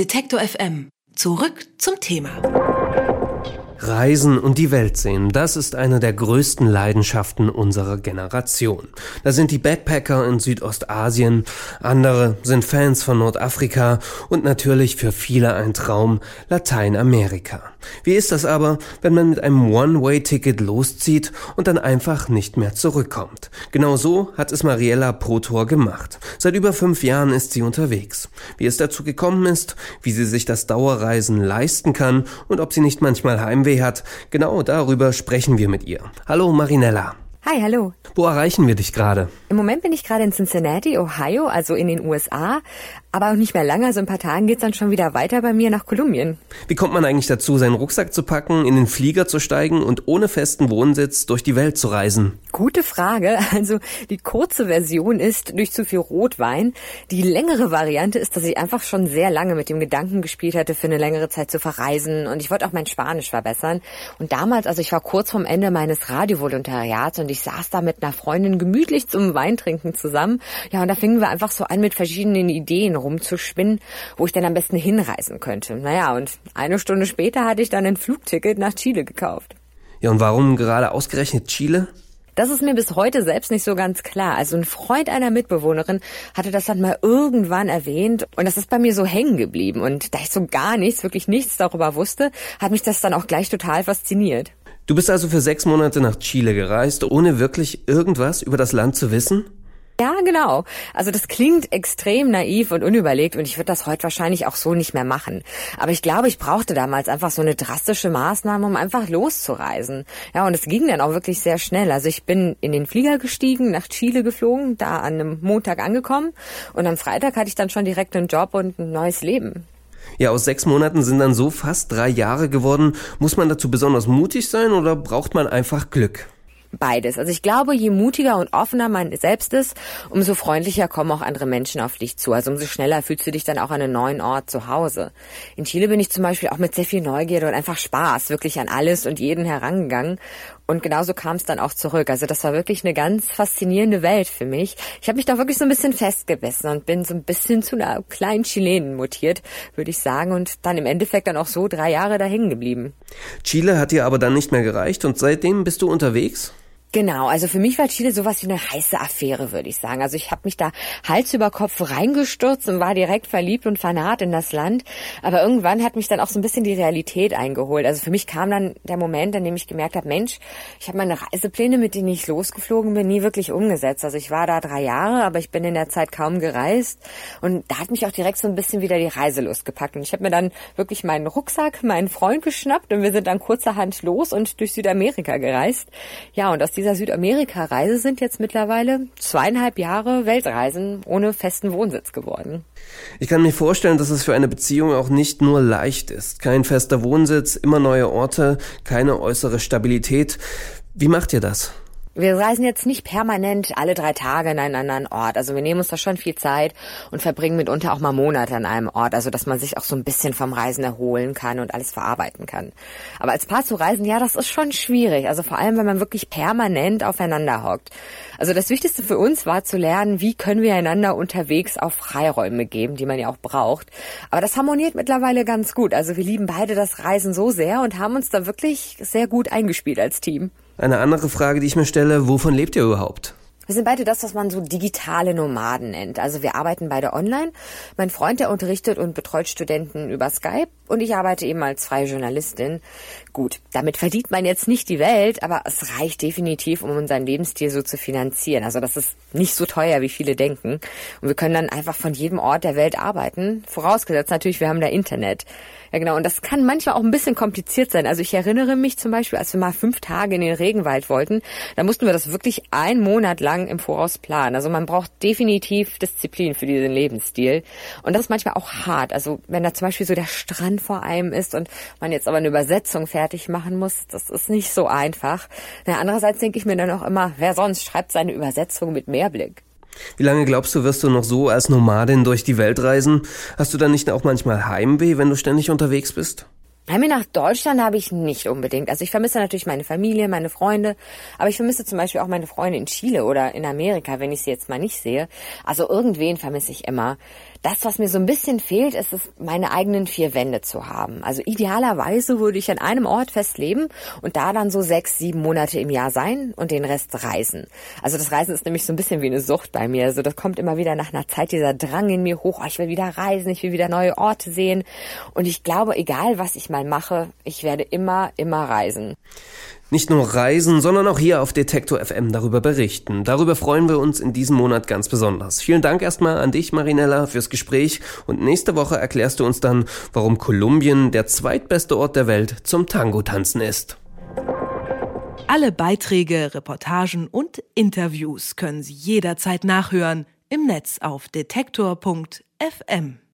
Detektor FM. Zurück zum Thema. Reisen und die Welt sehen, das ist eine der größten Leidenschaften unserer Generation. Da sind die Backpacker in Südostasien, andere sind Fans von Nordafrika und natürlich für viele ein Traum Lateinamerika. Wie ist das aber, wenn man mit einem One-Way-Ticket loszieht und dann einfach nicht mehr zurückkommt? Genau so hat es Mariella Protor gemacht. Seit über fünf Jahren ist sie unterwegs. Wie es dazu gekommen ist, wie sie sich das Dauerreisen leisten kann und ob sie nicht manchmal Heimweh hat, genau darüber sprechen wir mit ihr. Hallo Marinella. Hi, hallo. Wo erreichen wir dich gerade? Im Moment bin ich gerade in Cincinnati, Ohio, also in den USA. Aber auch nicht mehr lange, so ein paar Tagen geht's dann schon wieder weiter bei mir nach Kolumbien. Wie kommt man eigentlich dazu, seinen Rucksack zu packen, in den Flieger zu steigen und ohne festen Wohnsitz durch die Welt zu reisen? Gute Frage. Also die kurze Version ist durch zu viel Rotwein. Die längere Variante ist, dass ich einfach schon sehr lange mit dem Gedanken gespielt hatte, für eine längere Zeit zu verreisen. Und ich wollte auch mein Spanisch verbessern. Und damals, also ich war kurz vorm Ende meines Radiovolontariats und ich saß da mit einer Freundin gemütlich zum Weintrinken zusammen. Ja, und da fingen wir einfach so an mit verschiedenen Ideen rumzuspinnen, wo ich dann am besten hinreisen könnte. Naja, und eine Stunde später hatte ich dann ein Flugticket nach Chile gekauft. Ja, und warum gerade ausgerechnet Chile? Das ist mir bis heute selbst nicht so ganz klar. Also ein Freund einer Mitbewohnerin hatte das dann mal irgendwann erwähnt und das ist bei mir so hängen geblieben. Und da ich so gar nichts, wirklich nichts darüber wusste, hat mich das dann auch gleich total fasziniert. Du bist also für sechs Monate nach Chile gereist, ohne wirklich irgendwas über das Land zu wissen? Ja, genau. Also das klingt extrem naiv und unüberlegt und ich würde das heute wahrscheinlich auch so nicht mehr machen. Aber ich glaube, ich brauchte damals einfach so eine drastische Maßnahme, um einfach loszureisen. Ja, und es ging dann auch wirklich sehr schnell. Also ich bin in den Flieger gestiegen, nach Chile geflogen, da an einem Montag angekommen und am Freitag hatte ich dann schon direkt einen Job und ein neues Leben. Ja, aus sechs Monaten sind dann so fast drei Jahre geworden. Muss man dazu besonders mutig sein oder braucht man einfach Glück? Beides. Also ich glaube, je mutiger und offener man selbst ist, umso freundlicher kommen auch andere Menschen auf dich zu. Also umso schneller fühlst du dich dann auch an einem neuen Ort zu Hause. In Chile bin ich zum Beispiel auch mit sehr viel Neugierde und einfach Spaß wirklich an alles und jeden herangegangen. Und genauso kam es dann auch zurück. Also das war wirklich eine ganz faszinierende Welt für mich. Ich habe mich da wirklich so ein bisschen festgebissen und bin so ein bisschen zu einer kleinen Chilenen mutiert, würde ich sagen. Und dann im Endeffekt dann auch so drei Jahre da hängen geblieben. Chile hat dir aber dann nicht mehr gereicht und seitdem bist du unterwegs? Genau, also für mich war Chile sowas wie eine heiße Affäre, würde ich sagen. Also ich habe mich da Hals über Kopf reingestürzt und war direkt verliebt und fanat in das Land. Aber irgendwann hat mich dann auch so ein bisschen die Realität eingeholt. Also für mich kam dann der Moment, an dem ich gemerkt habe, Mensch, ich habe meine Reisepläne, mit denen ich losgeflogen bin, nie wirklich umgesetzt. Also ich war da drei Jahre, aber ich bin in der Zeit kaum gereist. Und da hat mich auch direkt so ein bisschen wieder die Reiselust gepackt. Und ich habe mir dann wirklich meinen Rucksack, meinen Freund geschnappt und wir sind dann kurzerhand los und durch Südamerika gereist. Ja, und aus dieser Südamerika-Reise sind jetzt mittlerweile zweieinhalb Jahre Weltreisen ohne festen Wohnsitz geworden. Ich kann mir vorstellen, dass es für eine Beziehung auch nicht nur leicht ist. Kein fester Wohnsitz, immer neue Orte, keine äußere Stabilität. Wie macht ihr das? Wir reisen jetzt nicht permanent alle drei Tage in einen anderen Ort. Also wir nehmen uns da schon viel Zeit und verbringen mitunter auch mal Monate an einem Ort. Also dass man sich auch so ein bisschen vom Reisen erholen kann und alles verarbeiten kann. Aber als Paar zu reisen, ja, das ist schon schwierig. Also vor allem, wenn man wirklich permanent aufeinander hockt. Also das Wichtigste für uns war zu lernen, wie können wir einander unterwegs auch Freiräume geben, die man ja auch braucht. Aber das harmoniert mittlerweile ganz gut. Also wir lieben beide das Reisen so sehr und haben uns da wirklich sehr gut eingespielt als Team. Eine andere Frage, die ich mir stelle, wovon lebt ihr überhaupt? Wir sind beide das, was man so digitale Nomaden nennt. Also wir arbeiten beide online. Mein Freund, der unterrichtet und betreut Studenten über Skype und ich arbeite eben als freie Journalistin. Gut, damit verdient man jetzt nicht die Welt, aber es reicht definitiv, um unseren Lebensstil so zu finanzieren. Also das ist nicht so teuer, wie viele denken. Und wir können dann einfach von jedem Ort der Welt arbeiten. Vorausgesetzt natürlich, wir haben da Internet. Ja, genau. Und das kann manchmal auch ein bisschen kompliziert sein. Also ich erinnere mich zum Beispiel, als wir mal fünf Tage in den Regenwald wollten, da mussten wir das wirklich einen Monat lang im Voraus planen. Also man braucht definitiv Disziplin für diesen Lebensstil. Und das ist manchmal auch hart. Also wenn da zum Beispiel so der Strand vor einem ist und man jetzt aber eine Übersetzung fertig machen muss, das ist nicht so einfach. Na, andererseits denke ich mir dann auch immer, wer sonst schreibt seine Übersetzung mit Mehrblick? Wie lange glaubst du, wirst du noch so als Nomadin durch die Welt reisen? Hast du dann nicht auch manchmal Heimweh, wenn du ständig unterwegs bist? Heimweh nach Deutschland habe ich nicht unbedingt. Also ich vermisse natürlich meine Familie, meine Freunde, aber ich vermisse zum Beispiel auch meine Freunde in Chile oder in Amerika, wenn ich sie jetzt mal nicht sehe. Also irgendwen vermisse ich immer. Das, was mir so ein bisschen fehlt, ist es, meine eigenen vier Wände zu haben. Also idealerweise würde ich an einem Ort festleben und da dann so sechs, sieben Monate im Jahr sein und den Rest reisen. Also das Reisen ist nämlich so ein bisschen wie eine Sucht bei mir. Also das kommt immer wieder nach einer Zeit dieser Drang in mir hoch. Oh, ich will wieder reisen, ich will wieder neue Orte sehen. Und ich glaube, egal was ich mal mache, ich werde immer, immer reisen. Nicht nur reisen, sondern auch hier auf Detektor FM darüber berichten. Darüber freuen wir uns in diesem Monat ganz besonders. Vielen Dank erstmal an dich, Marinella, fürs Gespräch und nächste Woche erklärst du uns dann, warum Kolumbien der zweitbeste Ort der Welt zum Tango-Tanzen ist. Alle Beiträge, Reportagen und Interviews können Sie jederzeit nachhören im Netz auf detektor.fm.